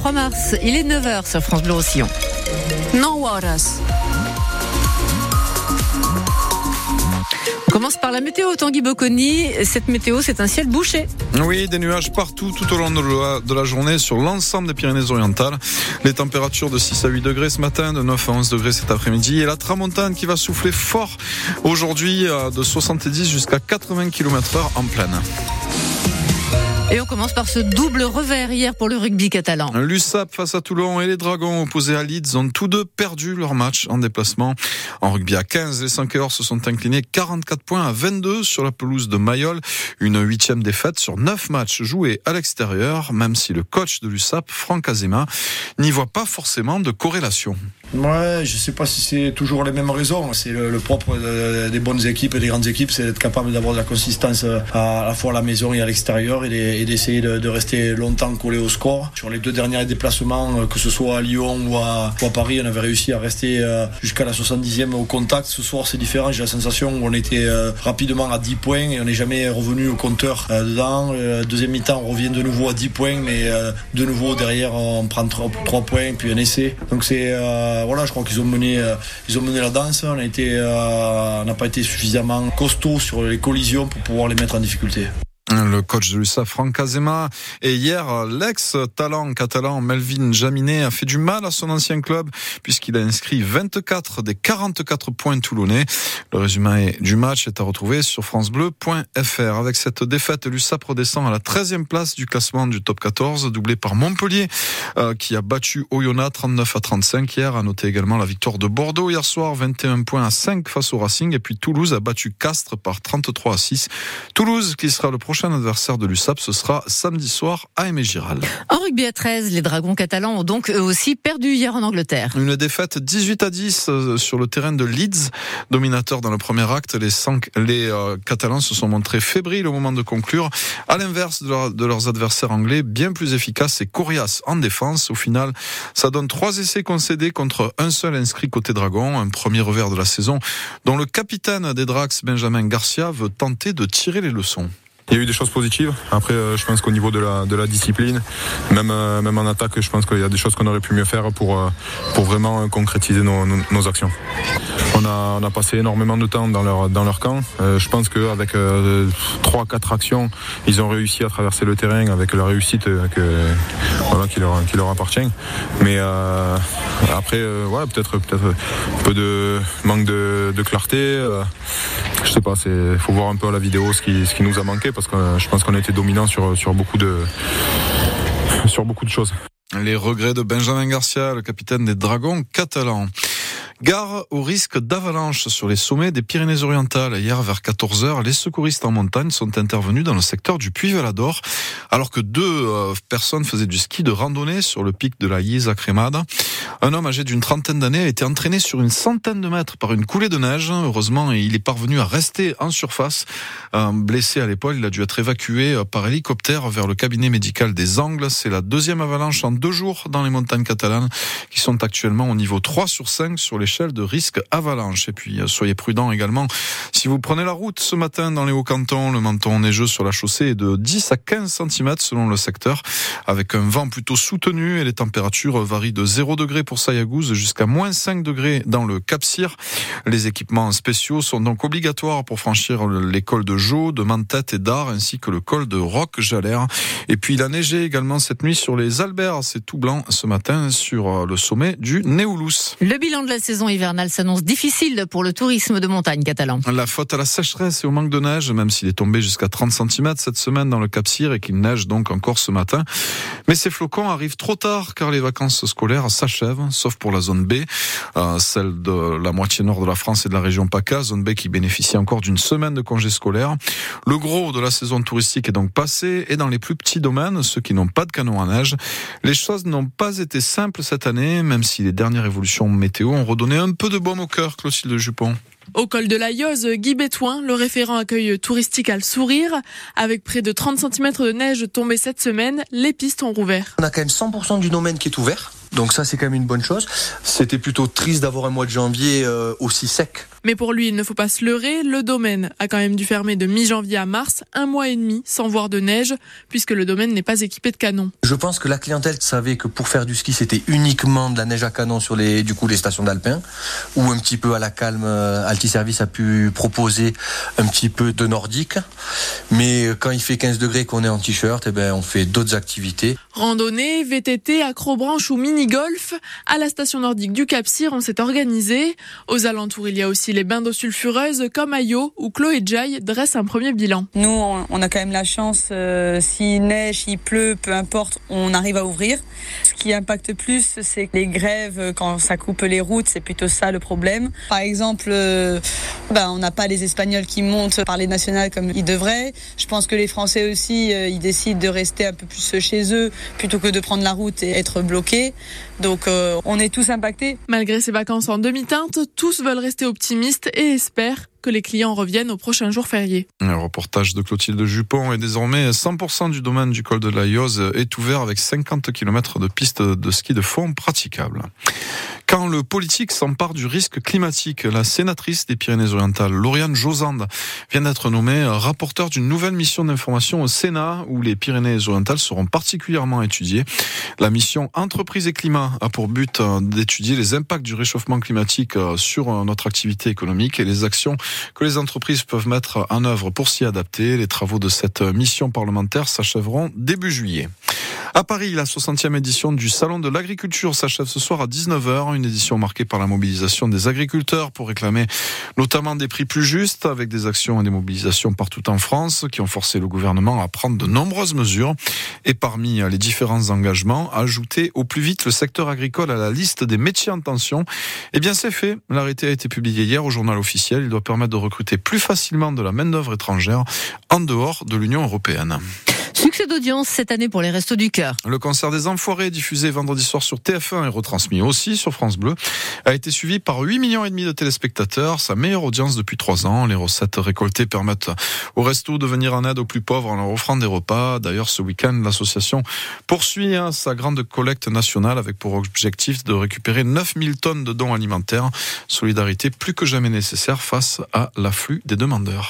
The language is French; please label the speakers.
Speaker 1: 3 mars. Il est 9h sur France Bleu Roussillon.
Speaker 2: No horas.
Speaker 1: On commence par la météo, Tanguy Bocconi. Cette météo, c'est un ciel bouché.
Speaker 3: Oui, des nuages partout tout au long de la, de la journée sur l'ensemble des Pyrénées-Orientales. Les températures de 6 à 8 degrés ce matin, de 9 à 11 degrés cet après-midi. Et la tramontane qui va souffler fort aujourd'hui euh, de 70 jusqu'à 80 km heure en pleine.
Speaker 1: Et on commence par ce double revers hier pour le rugby catalan.
Speaker 3: L'USAP face à Toulon et les Dragons opposés à Leeds ont tous deux perdu leur match en déplacement. En rugby à 15, les 5 heures se sont inclinés 44 points à 22 sur la pelouse de Mayol. Une huitième défaite sur 9 matchs joués à l'extérieur, même si le coach de l'USAP, Franck Azema, n'y voit pas forcément de corrélation.
Speaker 4: Ouais, je sais pas si c'est toujours les mêmes raisons. C'est le, propre des bonnes équipes et des grandes équipes, c'est d'être capable d'avoir de la consistance à, la fois à la maison et à l'extérieur et d'essayer de, rester longtemps collé au score. Sur les deux derniers déplacements, que ce soit à Lyon ou à, Paris, on avait réussi à rester euh, jusqu'à la 70e au contact. Ce soir, c'est différent. J'ai la sensation qu'on était euh, rapidement à 10 points et on n'est jamais revenu au compteur euh, dedans. Deuxième mi-temps, on revient de nouveau à 10 points, mais de nouveau derrière, on prend 3, points puis un essai. Donc c'est euh, voilà, je crois qu'ils ont mené, euh, ils ont mené la danse. On euh, n'a pas été suffisamment costaud sur les collisions pour pouvoir les mettre en difficulté.
Speaker 3: Le coach de l'USA, Franck Azema. Et hier, l'ex-talent catalan Melvin Jaminet a fait du mal à son ancien club puisqu'il a inscrit 24 des 44 points toulonnais. Le résumé du match est à retrouver sur francebleu.fr. Avec cette défaite, l'USAP redescend à la 13e place du classement du top 14, doublé par Montpellier euh, qui a battu Oyonnax 39 à 35 hier. A noté également la victoire de Bordeaux hier soir, 21 points à 5 face au Racing. Et puis Toulouse a battu Castres par 33 à 6. Toulouse qui sera le prochain prochain adversaire de l'USAP, ce sera samedi soir à Aimé Giral.
Speaker 1: En rugby à 13, les Dragons catalans ont donc eux aussi perdu hier en Angleterre.
Speaker 3: Une défaite 18 à 10 euh, sur le terrain de Leeds, dominateur dans le premier acte. Les, les euh, Catalans se sont montrés fébriles au moment de conclure, à l'inverse de, de, leurs adversaires anglais, bien plus efficaces et coriaces en défense. Au final, ça donne trois essais concédés contre un seul inscrit côté Dragon, un premier revers de la saison, dont le capitaine des Drax, Benjamin Garcia, veut tenter de tirer les leçons.
Speaker 5: Il y a eu des choses positives. Après, euh, je pense qu'au niveau de la, discipline, même, euh, même en attaque, je pense qu'il y a des choses qu'on aurait pu mieux faire pour, euh, vraiment concrétiser nos, actions. On a, passé énormément de temps dans leur, dans leur camp. je pense qu'avec trois, quatre actions, ils ont réussi à traverser le terrain avec la réussite voilà, qui, leur, appartient. Mais après, ouais, peut-être peut-être un peu de manque de, clarté. je sais pas, il faut voir un peu à la vidéo ce qui, ce qui nous a manqué parce que euh, je pense qu'on a été dominant sur, sur, beaucoup de, sur beaucoup de choses.
Speaker 3: Les regrets de Benjamin Garcia, le capitaine des Dragons catalans. Gare au risque d'avalanche sur les sommets des Pyrénées-Orientales. Hier, vers 14h, les secouristes en montagne sont intervenus dans le secteur du Puy-Valador, alors que deux euh, personnes faisaient du ski de randonnée sur le pic de la Iesa Cremada. Un homme âgé d'une trentaine d'années a été entraîné sur une centaine de mètres par une coulée de neige. Heureusement, il est parvenu à rester en surface. blessé à l'épaule, il a dû être évacué par hélicoptère vers le cabinet médical des Angles. C'est la deuxième avalanche en deux jours dans les montagnes catalanes, qui sont actuellement au niveau 3 sur 5 sur les de risque avalanche. Et puis, soyez prudents également. Si vous prenez la route ce matin dans les Hauts-Cantons, le menton neigeux sur la chaussée est de 10 à 15 cm selon le secteur, avec un vent plutôt soutenu et les températures varient de 0 degré pour Sayagouz jusqu'à moins 5 degrés dans le Cap-Cyr. Les équipements spéciaux sont donc obligatoires pour franchir l'école de Jo, de Mantette et d'Ar, ainsi que le col de Roc-Jalère. Et puis, il a neigé également cette nuit sur les Alberts. C'est tout blanc ce matin sur euh, le sommet du Néoulous.
Speaker 1: Le bilan de la saison hivernale s'annonce difficile pour le tourisme de montagne catalan.
Speaker 3: La faute à la sécheresse et au manque de neige, même s'il est tombé jusqu'à 30 cm cette semaine dans le Cap Cyr et qu'il neige donc encore ce matin. Mais ces flocons arrivent trop tard car les vacances scolaires s'achèvent, sauf pour la zone B, euh, celle de la moitié nord de la France et de la région PACA, zone B qui bénéficie encore d'une semaine de congés scolaires. Le gros de la saison touristique est donc passé et dans les plus petits domaines, ceux qui n'ont pas de canon à neige, les choses n'ont pas été simples cette année, même si les dernières évolutions météo ont redonné un peu de baume au cœur, Clotilde Jupon.
Speaker 2: Au col de la Yoze, Guy Bétouin, le référent accueil touristique à le sourire. Avec près de 30 cm de neige tombée cette semaine, les pistes ont rouvert.
Speaker 6: On a quand même 100% du domaine qui est ouvert. Donc ça, c'est quand même une bonne chose. C'était plutôt triste d'avoir un mois de janvier euh, aussi sec
Speaker 2: Mais pour lui, il ne faut pas se leurrer. Le domaine a quand même dû fermer de mi-janvier à mars, un mois et demi sans voir de neige, puisque le domaine n'est pas équipé de canons.
Speaker 6: Je pense que la clientèle savait que pour faire du ski, c'était uniquement de la neige à canon sur les, du coup, les stations d'alpin, ou un petit peu à la calme, euh, Altiservice a pu proposer un petit peu de nordique. Mais quand il fait 15 degrés qu'on est en t-shirt, eh ben, on fait d'autres activités.
Speaker 2: Randonnée, VTT, acrobranche ou mini-golf. À la station nordique du Cap-Cyr, on s'est organisé. Aux alentours, il y a aussi les bains d'eau sulfureuse comme Ayo où Chloé Jai dresse un premier bilan.
Speaker 7: Nous, on a quand même la chance, euh, s'il neige, s'il pleut, peu importe, on arrive à ouvrir. Ce qui impacte plus, c'est les grèves, quand ça coupe les routes, c'est plutôt ça le problème. Par exemple, euh, ben, on n'a pas les Espagnols qui montent par les nationales comme ils devraient. Je pense que les Français aussi, euh, ils décident de rester un peu plus chez eux plutôt que de prendre la route et être bloqués. Donc euh, on est tous impactés.
Speaker 2: Malgré ces vacances en demi-teinte, tous veulent rester optimistes et espèrent que les clients reviennent au prochain jour férié.
Speaker 3: Le reportage de Clotilde Jupon est désormais 100% du domaine du col de la Yoze est ouvert avec 50 km de pistes de ski de fond praticables. Quand le politique s'empare du risque climatique, la sénatrice des Pyrénées-Orientales, Lauriane Josande, vient d'être nommée rapporteur d'une nouvelle mission d'information au Sénat où les Pyrénées-Orientales seront particulièrement étudiées. La mission Entreprise et climat a pour but d'étudier les impacts du réchauffement climatique sur notre activité économique et les actions que les entreprises peuvent mettre en œuvre pour s'y adapter. Les travaux de cette mission parlementaire s'achèveront début juillet. À Paris, la 60e édition du Salon de l'agriculture s'achève ce soir à 19h, une édition marquée par la mobilisation des agriculteurs pour réclamer notamment des prix plus justes avec des actions et des mobilisations partout en France qui ont forcé le gouvernement à prendre de nombreuses mesures et parmi les différents engagements, ajouter au plus vite le secteur agricole à la liste des métiers en tension. Eh bien, c'est fait. L'arrêté a été publié hier au journal officiel. Il doit permettre de recruter plus facilement de la main-d'œuvre étrangère en dehors de l'Union européenne.
Speaker 1: Succès d'audience cette année pour les Restos du Cœur.
Speaker 3: Le concert des Enfoirés, diffusé vendredi soir sur TF1 et retransmis aussi sur France Bleu, a été suivi par 8 millions et demi de téléspectateurs, sa meilleure audience depuis 3 ans. Les recettes récoltées permettent aux restos de venir en aide aux plus pauvres en leur offrant des repas. D'ailleurs, ce week-end, l'association poursuit hein, sa grande collecte nationale avec pour objectif de récupérer 9000 tonnes de dons alimentaires. Solidarité plus que jamais nécessaire face à l'afflux des demandeurs.